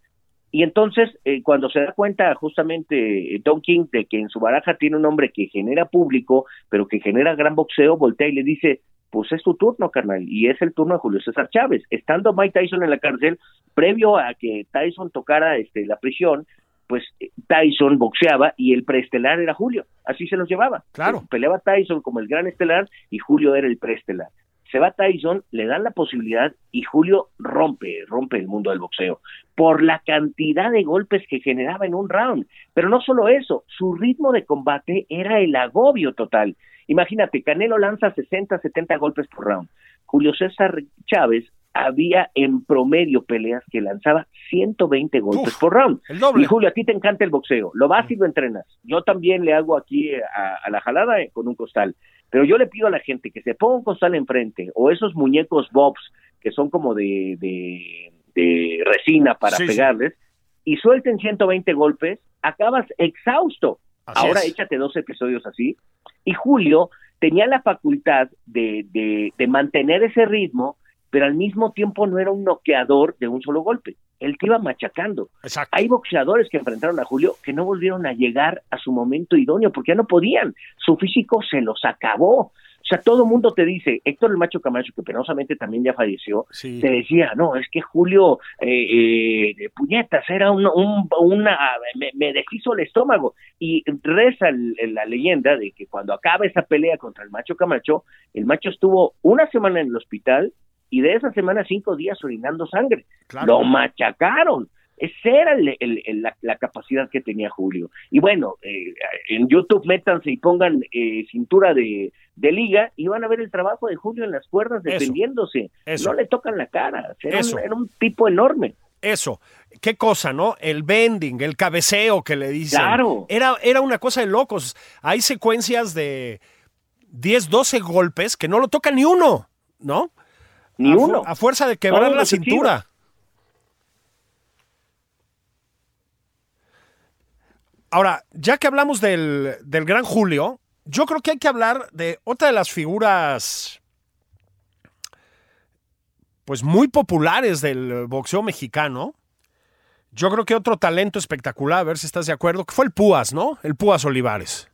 [SPEAKER 3] Y entonces, eh, cuando se da cuenta justamente eh, Don King de que en su baraja tiene un hombre que genera público, pero que genera gran boxeo, voltea y le dice, pues es tu turno, carnal, y es el turno de Julio César Chávez. Estando Mike Tyson en la cárcel, previo a que Tyson tocara este, la prisión, pues eh, Tyson boxeaba y el preestelar era Julio, así se los llevaba.
[SPEAKER 2] Claro.
[SPEAKER 3] Peleaba Tyson como el gran estelar y Julio era el preestelar se va Tyson, le dan la posibilidad y Julio rompe, rompe el mundo del boxeo por la cantidad de golpes que generaba en un round. Pero no solo eso, su ritmo de combate era el agobio total. Imagínate, Canelo lanza 60, 70 golpes por round. Julio César Chávez había en promedio peleas que lanzaba 120 golpes por round. Y Julio, a ti te encanta el boxeo, lo vas y lo entrenas. Yo también le hago aquí a, la jalada eh, con un costal. Pero yo le pido a la gente que se ponga un costal enfrente o esos muñecos bobs que son como de, de, resina para pegarles y suelten 120 golpes, acabas exhausto. Ahora échate dos episodios así. Y Julio tenía la facultad de, de, de mantener ese ritmo pero al mismo tiempo no era un noqueador de un solo golpe. Él te iba machacando. Hay boxeadores que enfrentaron a Julio que no volvieron a llegar a su momento idóneo porque ya no podían. Su físico se los acabó. O sea, todo el mundo te dice, Héctor el Macho Camacho, que penosamente también ya falleció, te decía, no, es que Julio, eh, eh, puñetas, era un, una, me, me, deshizo el estómago. Y reza la leyenda de que cuando acaba esa pelea contra el Macho Camacho, el Macho estuvo una semana en el hospital y de esa semana cinco días orinando sangre. Lo machacaron. Esa era la, capacidad que tenía Julio. Y bueno, eh, en YouTube métanse y pongan eh, cintura de, liga y van a ver el trabajo de Julio en las cuerdas defendiéndose. No le tocan la cara. Era un, era un, tipo enorme.
[SPEAKER 2] Eso. Qué cosa, ¿no? El bending, el cabeceo que le dicen.
[SPEAKER 3] Claro.
[SPEAKER 2] Era, era una cosa de locos. Hay secuencias de 10, 12 golpes que no lo toca ni uno, ¿no?
[SPEAKER 3] Ni uno.
[SPEAKER 2] a fuerza de quebrar la cintura. Ahora, ya que hablamos del, del, gran Julio, yo creo que hay que hablar de otra de las figuras pues muy populares del boxeo mexicano. Yo creo que otro talento espectacular, a ver si estás de acuerdo, que fue el Púas, ¿no? El Púas Olivares.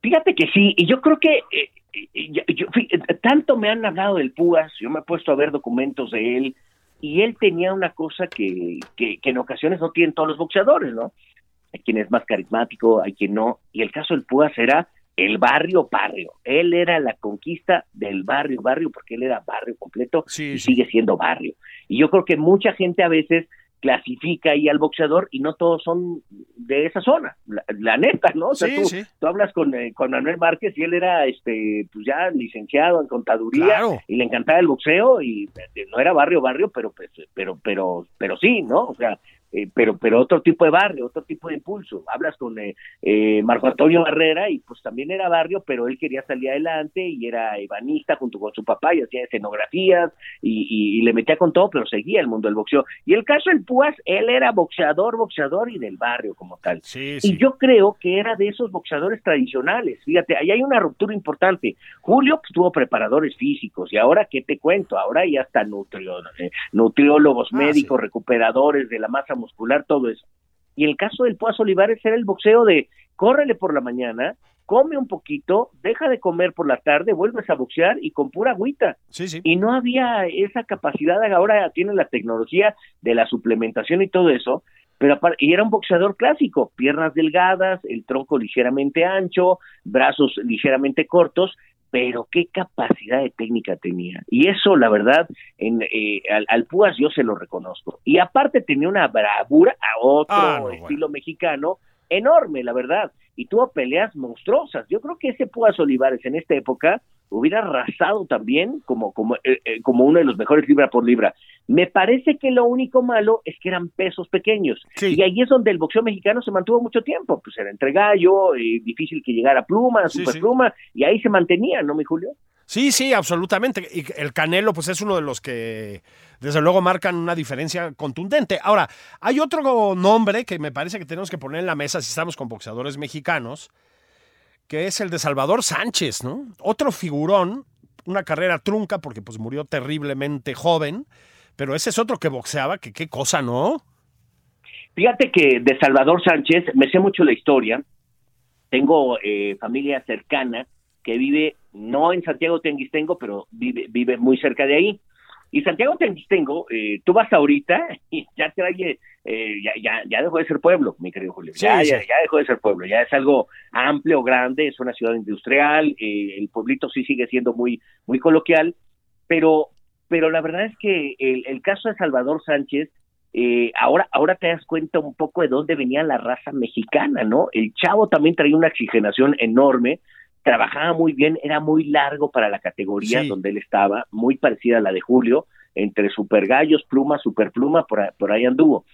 [SPEAKER 3] Fíjate que sí, y yo creo que eh, eh, tanto me han hablado del Púas, yo me he puesto a ver documentos de él, y él tenía una cosa que, que, en ocasiones no tienen todos los boxeadores, ¿no? Hay quien es más carismático, hay quien no, y el caso del Púas era el barrio barrio. Él era la conquista del barrio barrio porque él era barrio completo y sigue siendo barrio. Y yo creo que mucha gente a veces clasifica ahí al boxeador y no todos son de esa zona, la, neta, ¿no? O sea, tú, hablas con, eh, con Manuel Márquez y él era, este, pues ya licenciado en contaduría y le encantaba el boxeo y eh, no era barrio, barrio, pero, pues, pero, pero, pero sí, ¿no? O sea, eh, pero pero otro tipo de barrio, otro tipo de impulso. Hablas con eh, eh, Marco Antonio Barrera y pues también era barrio, pero él quería salir adelante y era ebanista junto con su papá y hacía escenografías y, le metía con todo, pero seguía el mundo del boxeo. Y el caso del Púas, él era boxeador, boxeador y del barrio como tal. Y yo creo que era de esos boxeadores tradicionales. Fíjate, ahí hay una ruptura importante. Julio pues, tuvo preparadores físicos y ahora, ¿qué te cuento? Ahora ya está nutriólogos, ah, médicos, recuperadores de la masa muscular, todo eso. Y el caso del Púas Olivares era el boxeo de córrele por la mañana, come un poquito, deja de comer por la tarde, vuelves a boxear y con pura agüita.
[SPEAKER 2] Sí, sí.
[SPEAKER 3] Y no había esa capacidad, ahora tiene la tecnología de la suplementación y todo eso, pero y era un boxeador clásico, piernas delgadas, el tronco ligeramente ancho, brazos ligeramente cortos, pero qué capacidad de técnica tenía. Y eso, la verdad, en, eh, al, Púas yo se lo reconozco. Y aparte tenía una bravura a otro ah, estilo mexicano enorme, la verdad. Y tuvo peleas monstruosas. Yo creo que ese Púas Olivares en esta época hubiera arrasado también como, como, eh, eh, como uno de los mejores libra por libra. Me parece que lo único malo es que eran pesos pequeños. Y ahí es donde el boxeo mexicano se mantuvo mucho tiempo. Pues era entre gallo, eh, difícil que llegara pluma, super pluma, y ahí se mantenía, ¿no, mi Julio?
[SPEAKER 2] Sí, sí, absolutamente. Y el Canelo, pues es uno de los que desde luego marcan una diferencia contundente. Ahora, hay otro nombre que me parece que tenemos que poner en la mesa si estamos con boxeadores mexicanos, que es el de Salvador Sánchez, ¿no? Otro figurón, una carrera trunca porque pues murió terriblemente joven, pero ese es otro que boxeaba, que qué cosa, ¿no?
[SPEAKER 3] Fíjate que de Salvador Sánchez me sé mucho la historia. Tengo eh, familia cercana que vive no en Santiago Tenguistengo, pero vive, vive muy cerca de ahí. Y Santiago Tenguistengo, eh, tú vas ahorita y ya trae, eh, ya, ya, ya dejó de ser pueblo, mi querido Julio. ya, ya, dejó de ser pueblo, ya es algo amplio, grande, es una ciudad industrial, eh, el pueblito sí sigue siendo muy, muy coloquial, pero, pero la verdad es que el, el caso de Salvador Sánchez, eh, ahora, ahora te das cuenta un poco de dónde venía la raza mexicana, ¿no? El chavo también traía una oxigenación enorme, trabajaba muy bien, era muy largo para la categoría donde él estaba, muy parecida a la de Julio, entre super gallos, pluma, super pluma, por, por ahí anduvo.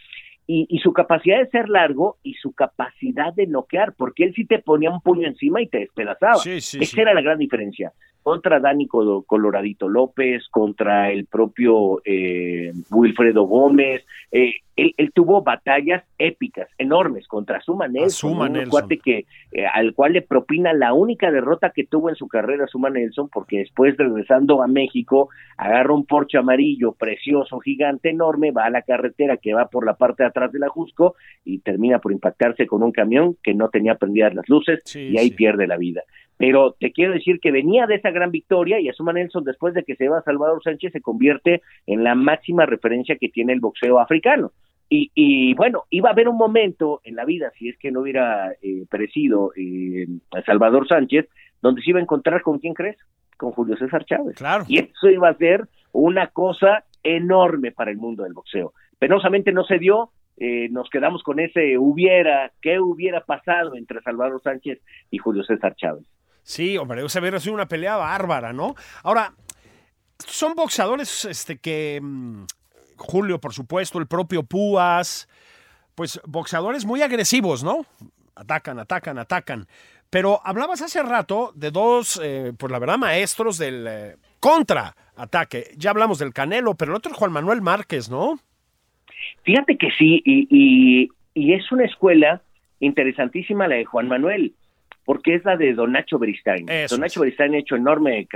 [SPEAKER 3] Y, y, su capacidad de ser largo y su capacidad de noquear, porque él sí te ponía un puño encima y te despedazaba. Esa era la gran diferencia contra Dani Coloradito López, contra el propio eh, Wilfredo Gómez. Eh, él, tuvo batallas épicas, enormes, contra Suma Nelson, un cuate que, eh, al cual le propina la única derrota que tuvo en su carrera Suma Nelson, porque después regresando a México, agarra un Porsche amarillo, precioso, gigante, enorme, va a la carretera que va por la parte de atrás de la Jusco y termina por impactarse con un camión que no tenía prendidas las luces y ahí pierde la vida. Pero te quiero decir que venía de esa gran victoria y Asuma Nelson, después de que se va Salvador Sánchez, se convierte en la máxima referencia que tiene el boxeo africano. Y, y bueno, iba a haber un momento en la vida, si es que no hubiera eh, perecido eh, Salvador Sánchez, donde se iba a encontrar con quién crees? Con Julio César Chávez.
[SPEAKER 2] Claro.
[SPEAKER 3] Y eso iba a ser una cosa enorme para el mundo del boxeo. penosamente no se dio, eh, nos quedamos con ese hubiera, ¿qué hubiera pasado entre Salvador Sánchez y Julio César Chávez?
[SPEAKER 2] Sí, hombre, o sea, hubiera sido una pelea bárbara, ¿no? Ahora, son boxeadores este, que, mm, Julio, por supuesto, el propio Púas, pues boxeadores muy agresivos, ¿no? Atacan, atacan, atacan. Pero hablabas hace rato de dos, eh, pues la verdad, maestros del eh, contraataque. Ya hablamos del Canelo, pero el otro es Juan Manuel Márquez, ¿no?
[SPEAKER 3] Fíjate que sí, y, y, es una escuela interesantísima la de Juan Manuel, porque es la de Don Nacho Beristain. Don Nacho Beristain ha hecho enorme eh,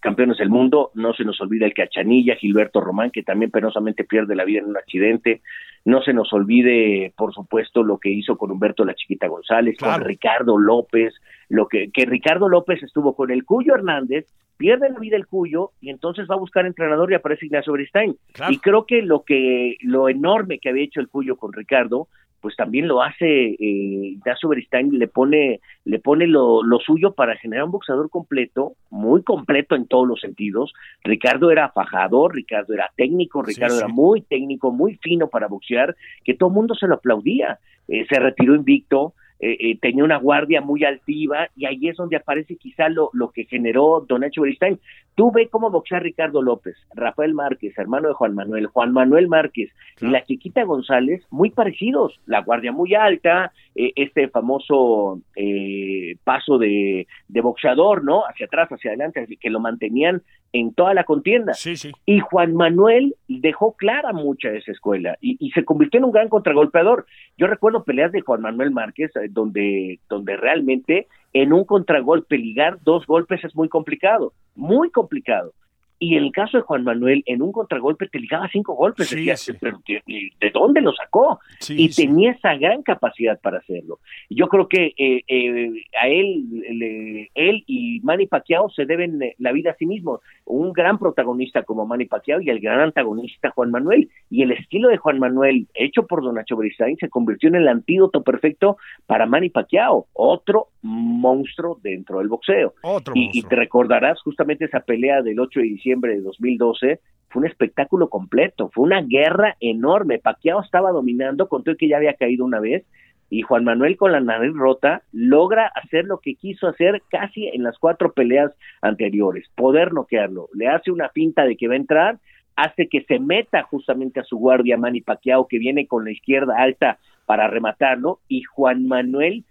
[SPEAKER 3] campeones del mundo, no se nos olvida el Cachanilla, Gilberto Román, que también penosamente pierde la vida en un accidente, no se nos olvide, por supuesto, lo que hizo con Humberto La Chiquita González, con Ricardo López, lo que, que Ricardo López estuvo con el Cuyo Hernández, pierde la vida el Cuyo y entonces va a buscar entrenador y aparece Ignacio Beristain. Y creo que lo que lo enorme que había hecho el Cuyo con Ricardo pues también lo hace eh, Ignacio Beristain, le pone, le pone lo, lo, suyo para generar un boxeador completo, muy completo en todos los sentidos. Ricardo era fajador, Ricardo era técnico, Ricardo era muy técnico, muy fino para boxear, que todo el mundo se lo aplaudía. Eh, se retiró invicto, eh, eh, tenía una guardia muy altiva y ahí es donde aparece quizá lo, lo que generó Don Nacho Beristain. Tú ve cómo boxea Ricardo López, Rafael Márquez, hermano de Juan Manuel, Juan Manuel Márquez y la chiquita González, muy parecidos, la guardia muy alta, eh, este famoso paso de, de boxeador, ¿no? Hacia atrás, hacia adelante, que lo mantenían en toda la contienda.
[SPEAKER 2] Sí, sí.
[SPEAKER 3] Y Juan Manuel dejó clara mucha esa escuela y, y, se convirtió en un gran contragolpeador. Yo recuerdo peleas de Juan Manuel Márquez eh, donde, donde realmente en un contragolpe ligar dos golpes es muy complicado, muy complicado. Y el caso de Juan Manuel, en un contragolpe te ligaba cinco golpes.
[SPEAKER 2] Sí,
[SPEAKER 3] decías,
[SPEAKER 2] sí.
[SPEAKER 3] pero ¿de dónde lo sacó?
[SPEAKER 2] Sí,
[SPEAKER 3] y tenía esa gran capacidad para hacerlo. Yo creo que eh, eh, a él, le- él y Manny Pacquiao se deben eh, la vida a sí mismos. Un gran protagonista como Manny Pacquiao y el gran antagonista Juan Manuel. Y el estilo de Juan Manuel, hecho por Don Nacho Beristain, se convirtió en el antídoto perfecto para Manny Pacquiao, otro monstruo dentro del boxeo.
[SPEAKER 2] Otro
[SPEAKER 3] Y, y
[SPEAKER 2] monstruo.
[SPEAKER 3] te recordarás justamente esa pelea del 8 de diciembre de 2012, fue un espectáculo completo, fue una guerra enorme. Pacquiao estaba dominando, contó que ya había caído una vez, y Juan Manuel con la nariz rota logra hacer lo que quiso hacer casi en las cuatro peleas anteriores, poder noquearlo. Le hace una pinta de que va a entrar, hace que se meta justamente a su guardia Manny Pacquiao, que viene con la izquierda alta para rematarlo, y Juan Manuel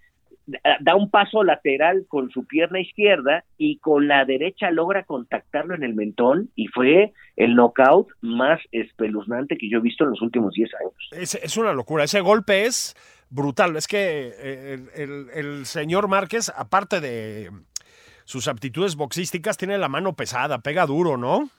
[SPEAKER 3] da- un paso lateral con su pierna izquierda y con la derecha logra contactarlo en el mentón y fue el knockout más espeluznante que yo he visto en los últimos 10 años.
[SPEAKER 2] Es, es una locura. Ese golpe es brutal. Es que eh, el, el- el señor Márquez, aparte de sus aptitudes boxísticas, tiene la mano pesada, pega duro, ¿no?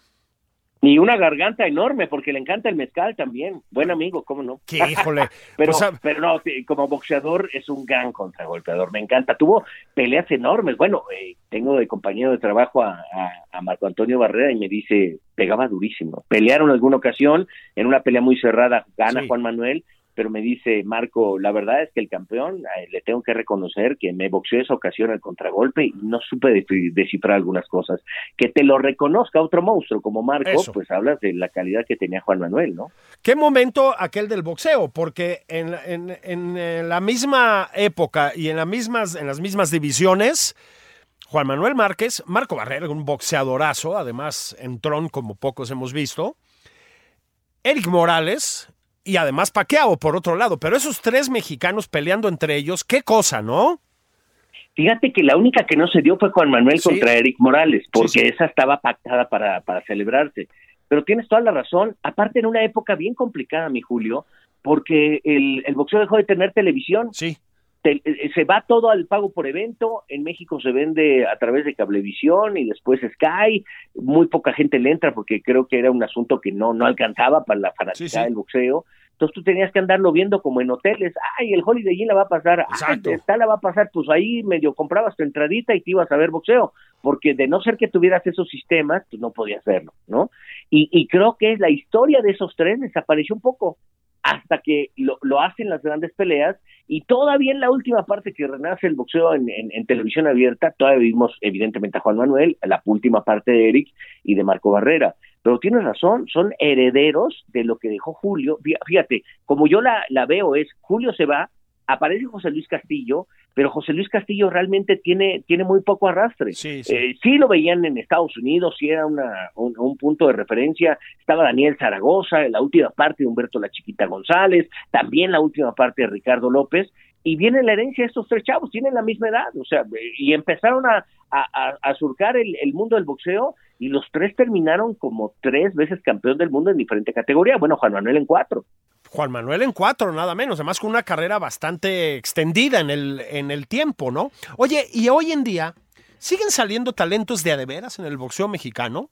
[SPEAKER 3] Y una garganta enorme porque le encanta el mezcal también. Buen amigo, ¿cómo no?
[SPEAKER 2] Que híjole.
[SPEAKER 3] Pero,
[SPEAKER 2] pues, a-
[SPEAKER 3] pero no, como boxeador es un gran contragolpeador, me encanta. Tuvo peleas enormes. Bueno, eh, tengo de compañero de trabajo a, a- a Marco Antonio Barrera y me dice, pegaba durísimo. Pelearon alguna ocasión, en una pelea muy cerrada gana
[SPEAKER 2] Sí.
[SPEAKER 3] Juan Manuel, pero me dice, Marco, la verdad es que el campeón, eh, le tengo que reconocer que me boxeó esa ocasión el contragolpe y no supe descif- descifrar algunas cosas. Que te lo reconozca otro monstruo como Marco,
[SPEAKER 2] Eso.
[SPEAKER 3] pues hablas de la calidad que tenía Juan Manuel, ¿no?
[SPEAKER 2] ¿Qué momento aquel del boxeo? Porque en, en- en, eh, la misma época y en, las mismas, en las mismas divisiones, Juan Manuel Márquez, Marco Barrera, un boxeadorazo, además en tron como pocos hemos visto, Eric Morales y además Paquiao por otro lado, pero esos tres mexicanos peleando entre ellos, qué cosa, ¿no?
[SPEAKER 3] Fíjate que la única que no se dio fue Juan Manuel
[SPEAKER 2] Sí.
[SPEAKER 3] contra Eric Morales, porque
[SPEAKER 2] Sí, sí.
[SPEAKER 3] esa estaba pactada para, para celebrarse. Pero tienes toda la razón, aparte en una época bien complicada, mi Julio, porque el, el boxeo dejó de tener televisión,
[SPEAKER 2] Sí,
[SPEAKER 3] te- eh, se va todo al pago por evento, en México se vende a través de Cablevisión y después Sky, muy poca gente le entra porque creo que era un asunto que no, no alcanzaba para la fanaticada
[SPEAKER 2] Sí, sí.
[SPEAKER 3] del boxeo, entonces tú tenías que andarlo viendo como en hoteles, ay, el Holiday Inn la va a pasar, ay,
[SPEAKER 2] Exacto.
[SPEAKER 3] esta la va a pasar, pues ahí medio comprabas tu entradita y te ibas a ver boxeo, porque de no ser que tuvieras esos sistemas, pues no podías verlo, ¿no? Y, y creo que la historia de esos tres desapareció un poco, hasta que lo, lo hacen las grandes peleas y todavía en la última parte que renace el boxeo en, en- en televisión abierta, todavía vimos evidentemente a Juan Manuel, la última parte de Eric y de Marco Barrera. pero tienes razón, son herederos de lo que dejó Julio. Fíjate, como yo la, la veo es, Julio se va, aparece José Luis Castillo, pero José Luis Castillo realmente tiene, tiene muy poco arrastre. Sí, eh, lo veían en Estados Unidos, sí era una, un, punto de referencia. Estaba Daniel Zaragoza, en la última parte de Humberto La Chiquita González, también la última parte de Ricardo López, y viene la herencia de estos tres chavos, tienen la misma edad, o sea, y empezaron a, a, surcar el, el, mundo del boxeo y los tres terminaron como tres veces campeón del mundo en diferente categoría. Bueno, Juan Manuel en cuatro.
[SPEAKER 2] Juan Manuel en cuatro, nada menos, además con una carrera bastante extendida en el, en el tiempo, ¿no? Oye, y hoy en día, ¿siguen saliendo talentos de adeveras en el boxeo mexicano?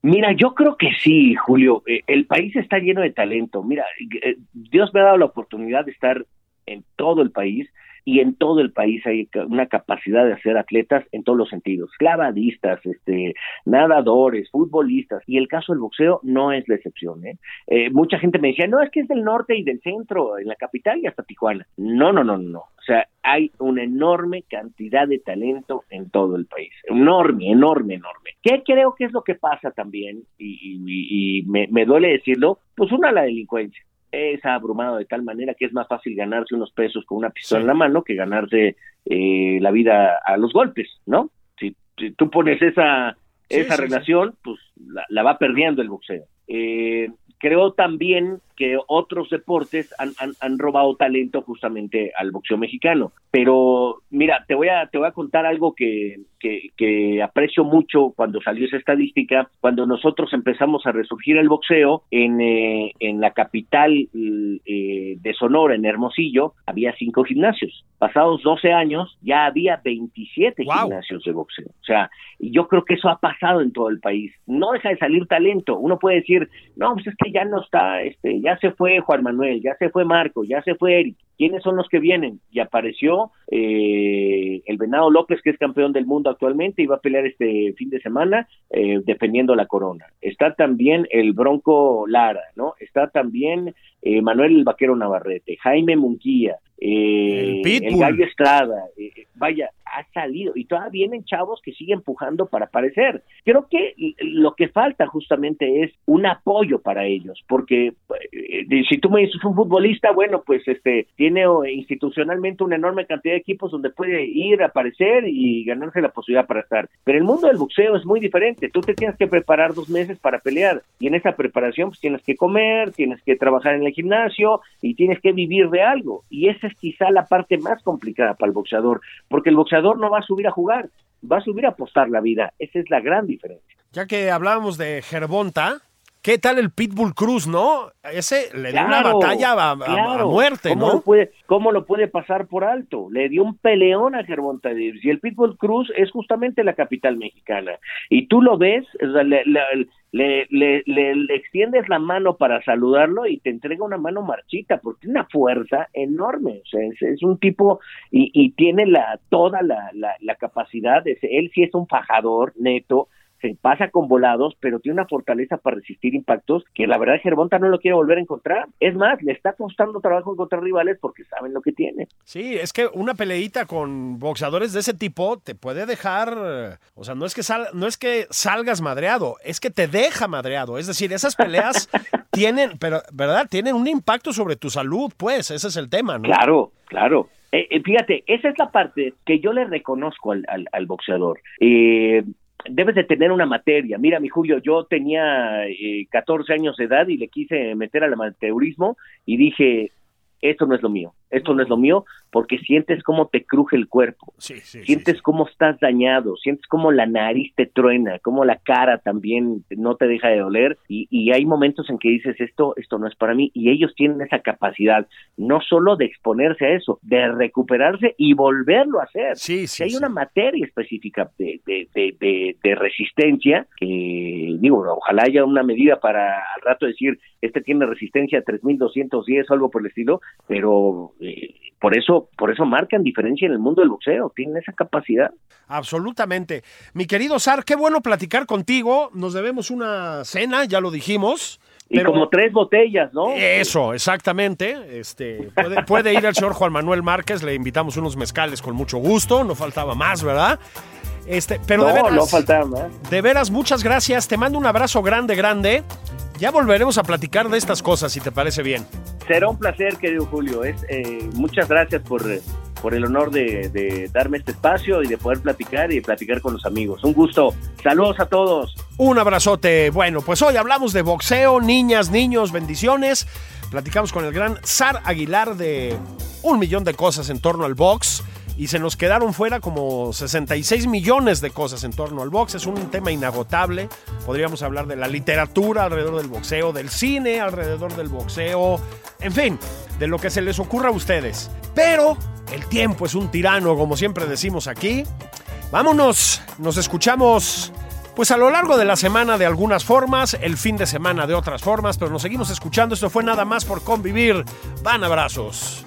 [SPEAKER 3] Mira, yo creo que sí, Julio. Eh, el país está lleno de talento. Mira, eh, Dios me ha dado la oportunidad de estar en todo el país y en todo el país hay una capacidad de hacer atletas en todos los sentidos, clavadistas, este, nadadores, futbolistas, y el caso del boxeo no es la excepción. ¿eh? Eh, mucha gente me decía, no, es que es del norte y del centro, en la capital y hasta Tijuana. No, no, no, no. O sea, hay una enorme cantidad de talento en todo el país. Enorme, enorme, enorme. ¿Qué creo que es lo que pasa también? Y, me, me duele decirlo, pues una, la delincuencia es abrumado de tal manera que es más fácil ganarse unos pesos con una pistola en la mano que ganarse eh, la vida a los golpes, ¿no? Si, tú pones esa, esa relación, pues la, la, va perdiendo el boxeo. Eh, creo también que otros deportes han, han, robado talento justamente al boxeo mexicano. Pero mira, te voy a, te voy a contar algo que, que, aprecio mucho cuando salió esa estadística, cuando nosotros empezamos a resurgir el boxeo en, eh, en la capital eh, de Sonora, en Hermosillo, había cinco gimnasios. Pasados 12 años ya había 27 gimnasios de boxeo. O sea, yo creo que eso ha pasado en todo el país. No deja de salir talento. Uno puede decir, no, pues es que ya no está, este, ya se fue Juan Manuel, ya se fue Marco, ya se fue Eric. ¿Quiénes son los que vienen? Y apareció eh, el Venado López, que es campeón del mundo actualmente, y va a pelear este fin de semana eh, defendiendo la corona. Está también el Bronco Lara, ¿no? Está también eh, Manuel el Vaquero Navarrete, Jaime Munguía, eh, el, Gallo Estrada, eh, vaya, ha salido y todavía vienen chavos que siguen empujando para aparecer. Creo que lo que falta justamente es un apoyo para ellos, porque si tú me dices un futbolista, bueno, pues este tiene institucionalmente una enorme cantidad de equipos donde puede ir, aparecer y ganarse la posibilidad para estar. Pero el mundo del boxeo es muy diferente. Tú te tienes que preparar dos meses para pelear y en esa preparación pues tienes que comer, tienes que trabajar en el gimnasio y tienes que vivir de algo. Y esa es quizá la parte más complicada para el boxeador, porque el boxeador no va a subir a jugar, va a subir a apostar la vida. Esa es la gran diferencia.
[SPEAKER 2] Ya que hablábamos de Gervonta, ¿Qué tal el Pitbull Cruz, no? Ese le dio una batalla a, muerte,
[SPEAKER 3] ¿Cómo
[SPEAKER 2] ¿no?
[SPEAKER 3] Lo puede, ¿Cómo lo puede pasar por alto? Le dio un peleón a Gervonta Davis. Y el Pitbull Cruz es justamente la capital mexicana. Y tú lo ves, le, le, le, extiendes la mano para saludarlo y te entrega una mano marchita, porque tiene una fuerza enorme. O sea, es, un tipo y, y tiene la, toda la, la, la capacidad. De, él sí es un fajador neto se pasa con volados, pero tiene una fortaleza para resistir impactos que la verdad Gervonta no lo quiere volver a encontrar. Es más, le está costando trabajo encontrar rivales porque saben lo que tiene.
[SPEAKER 2] Sí, es que una peleita con boxeadores de ese tipo te puede dejar, o sea, no es que sal, no es que salgas madreado, es que te deja madreado. Es decir, esas peleas tienen, pero verdad, tienen un impacto sobre tu salud, pues, ese es el tema, ¿no?
[SPEAKER 3] Claro, claro. Eh, eh, fíjate, esa es la parte que yo le reconozco al, al, al boxeador. Eh, debes de tener una materia. Mira, mi Julio, yo tenía eh, 14 años de edad y le quise meter al amateurismo y dije, esto no es lo mío, esto no es lo mío, porque sientes cómo te cruje el cuerpo, sientes cómo estás dañado, sientes cómo la nariz te truena, cómo la cara también no te deja de doler y, y, hay momentos en que dices esto, esto no es para mí y ellos tienen esa capacidad no solo de exponerse a eso, de recuperarse y volverlo a hacer.
[SPEAKER 2] Sí,
[SPEAKER 3] sí, hay una materia específica de, de, de, de, resistencia que digo, ojalá haya una medida para al rato decir este tiene resistencia a 3210 o algo por el estilo, pero eh, por eso, por eso marcan diferencia en el mundo del boxeo, tienen esa capacidad.
[SPEAKER 2] Absolutamente. Mi querido Sar, qué bueno platicar contigo. Nos debemos una cena, ya lo dijimos.
[SPEAKER 3] Y como tres botellas, ¿no?
[SPEAKER 2] Eso, exactamente. Este, puede, puede ir el señor Juan Manuel Márquez, le invitamos unos mezcales con mucho gusto, no faltaba más, ¿verdad? Este, pero
[SPEAKER 3] no,
[SPEAKER 2] de veras,
[SPEAKER 3] no faltaba más.
[SPEAKER 2] de veras, muchas gracias. Te mando un abrazo grande, grande. Ya volveremos a platicar de estas cosas, si te parece bien.
[SPEAKER 3] Será un placer, querido Julio. Es, eh, muchas gracias por, eh, por el honor de, de darme este espacio y de poder platicar y platicar con los amigos. Un gusto. Saludos a todos.
[SPEAKER 2] Un abrazote. Bueno, pues hoy hablamos de boxeo, niñas, niños, bendiciones. Platicamos con el gran Sar Aguilar de un millón de cosas en torno al box. Y se nos quedaron fuera como 66 millones de cosas en torno al box. Es un tema inagotable. Podríamos hablar de la literatura alrededor del boxeo, del cine alrededor del boxeo. En fin, de lo que se les ocurra a ustedes. Pero el tiempo es un tirano, como siempre decimos aquí. Vámonos, nos escuchamos pues a lo largo de la semana de algunas formas, el fin de semana de otras formas, pero nos seguimos escuchando. Esto fue nada más por convivir. Van abrazos.